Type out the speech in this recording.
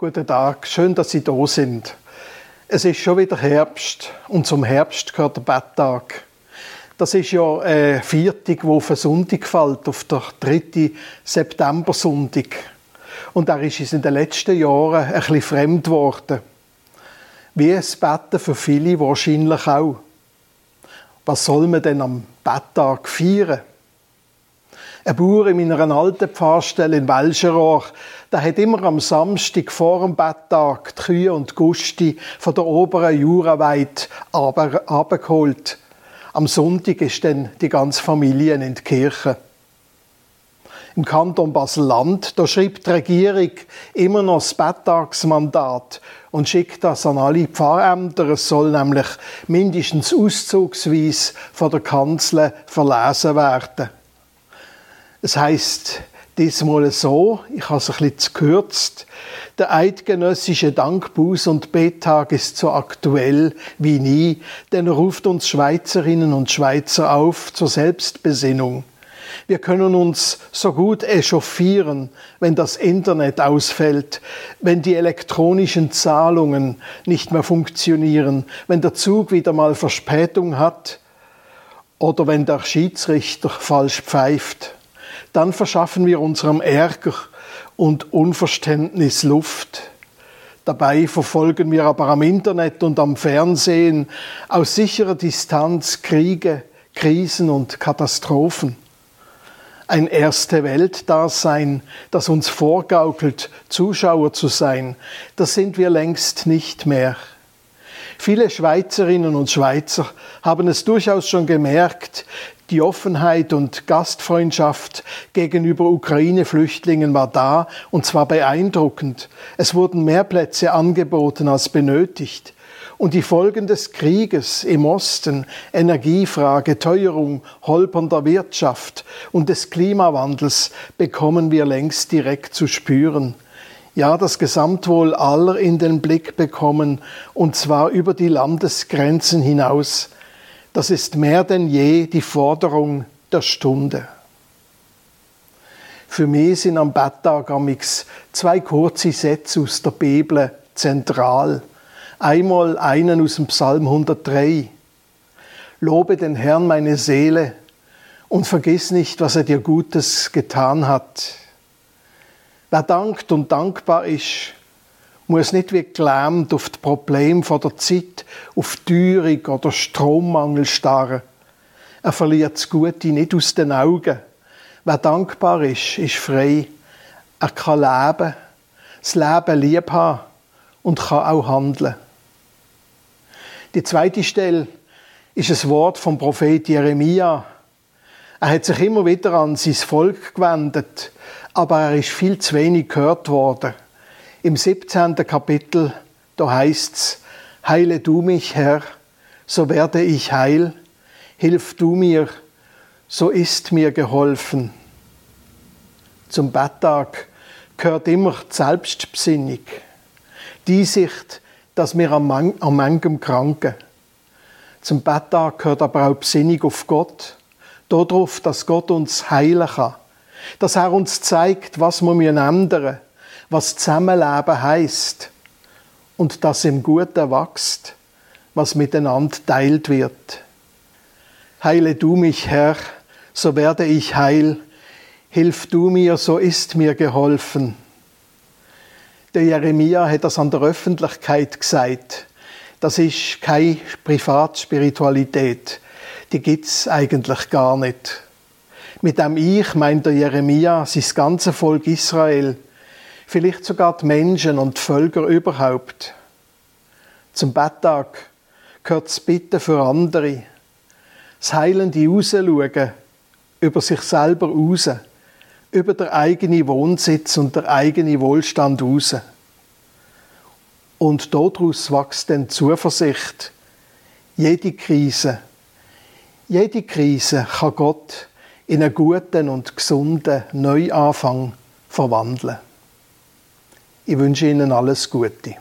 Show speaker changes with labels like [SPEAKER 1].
[SPEAKER 1] Guten Tag, schön, dass Sie da sind. Es ist schon wieder Herbst und zum Herbst gehört der Betttag. Das ist ja ein Viertag, wo auf einen Sonntag fällt, auf der 3. September-Sonntag. Und er ist uns in den letzten Jahren ein bisschen fremd geworden. Wie es Betten für viele wahrscheinlich auch. Was soll man denn am Betttag feiern? Ein Bauer in meiner alten Pfarrstelle in Welscherohr, der hat immer am Samstag vor dem Betttag die Kühe und Gusti von der oberen Juraweide abgeholt. Am Sonntag ist dann die ganze Familie in die Kirche. Im Kanton Basel-Land, da schreibt die Regierung immer noch das Betttagsmandat und schickt das an alle Pfarrämter. Es soll nämlich mindestens auszugsweise von der Kanzler verlesen werden. Es heißt diesmal so, ich habe es ein bisschen gekürzt, der eidgenössische Dankbuß- und Bettag ist so aktuell wie nie, denn er ruft uns Schweizerinnen und Schweizer auf zur Selbstbesinnung. Wir können uns so gut echauffieren, wenn das Internet ausfällt, wenn die elektronischen Zahlungen nicht mehr funktionieren, wenn der Zug wieder mal Verspätung hat oder wenn der Schiedsrichter falsch pfeift dann verschaffen wir unserem Ärger und Unverständnis Luft. Dabei verfolgen wir aber am Internet und am Fernsehen aus sicherer Distanz Kriege, Krisen und Katastrophen. Ein erste Weltdasein, das uns vorgaukelt, Zuschauer zu sein, das sind wir längst nicht mehr. Viele Schweizerinnen und Schweizer haben es durchaus schon gemerkt, die Offenheit und Gastfreundschaft gegenüber Ukraine-Flüchtlingen war da und zwar beeindruckend. Es wurden mehr Plätze angeboten als benötigt. Und die Folgen des Krieges im Osten, Energiefrage, Teuerung, holpernder Wirtschaft und des Klimawandels bekommen wir längst direkt zu spüren. Ja, das Gesamtwohl aller in den Blick bekommen, und zwar über die Landesgrenzen hinaus. Das ist mehr denn je die Forderung der Stunde. Für mich sind am Betttag zwei kurze Sätze aus der Bibel zentral. Einmal einen aus dem Psalm 103. Lobe den Herrn meine Seele und vergiss nicht, was er dir Gutes getan hat. Wer dankt und dankbar ist, muss nicht wie gelähmt auf das Problem von der Zeit, auf Teuerung oder Strommangel starren. Er verliert das Gute nicht aus den Augen. Wer dankbar ist, ist frei. Er kann leben, das Leben lieb haben und kann auch handeln. Die zweite Stelle ist ein Wort vom Prophet Jeremia. Er hat sich immer wieder an sein Volk gewendet, aber er ist viel zu wenig gehört worden. Im 17. Kapitel, da heißt's, Heile du mich, Herr, so werde ich heil, hilf du mir, so ist mir geholfen. Zum Betttag gehört immer die Selbstbesinnung, die Sicht, dass wir am, Man am manchem kranken. Zum Betttag gehört aber auch die Besinnung auf Gott, darauf, dass Gott uns heilen kann, dass er uns zeigt, was wir ändern müssen, was Zusammenleben heißt und dass im Guten wächst, was miteinander teilt wird. Heile du mich, Herr, so werde ich heil. Hilf du mir, so ist mir geholfen. Der Jeremia hat das an der Öffentlichkeit gesagt. Das ist keine Privatspiritualität. Die gibt's eigentlich gar nicht. Mit dem Ich meint der Jeremia sein ganze Volk Israel vielleicht sogar die Menschen und die Völker überhaupt. Zum Betttag gehört das Bitten für andere, das heilende Rausschauen über sich selber raus, über der eigene Wohnsitz und der eigene Wohlstand raus. Und daraus wächst dann Zuversicht. Jede Krise, jede Krise kann Gott in einen guten und gesunden Neuanfang verwandeln. Ich wünsche Ihnen alles Gute.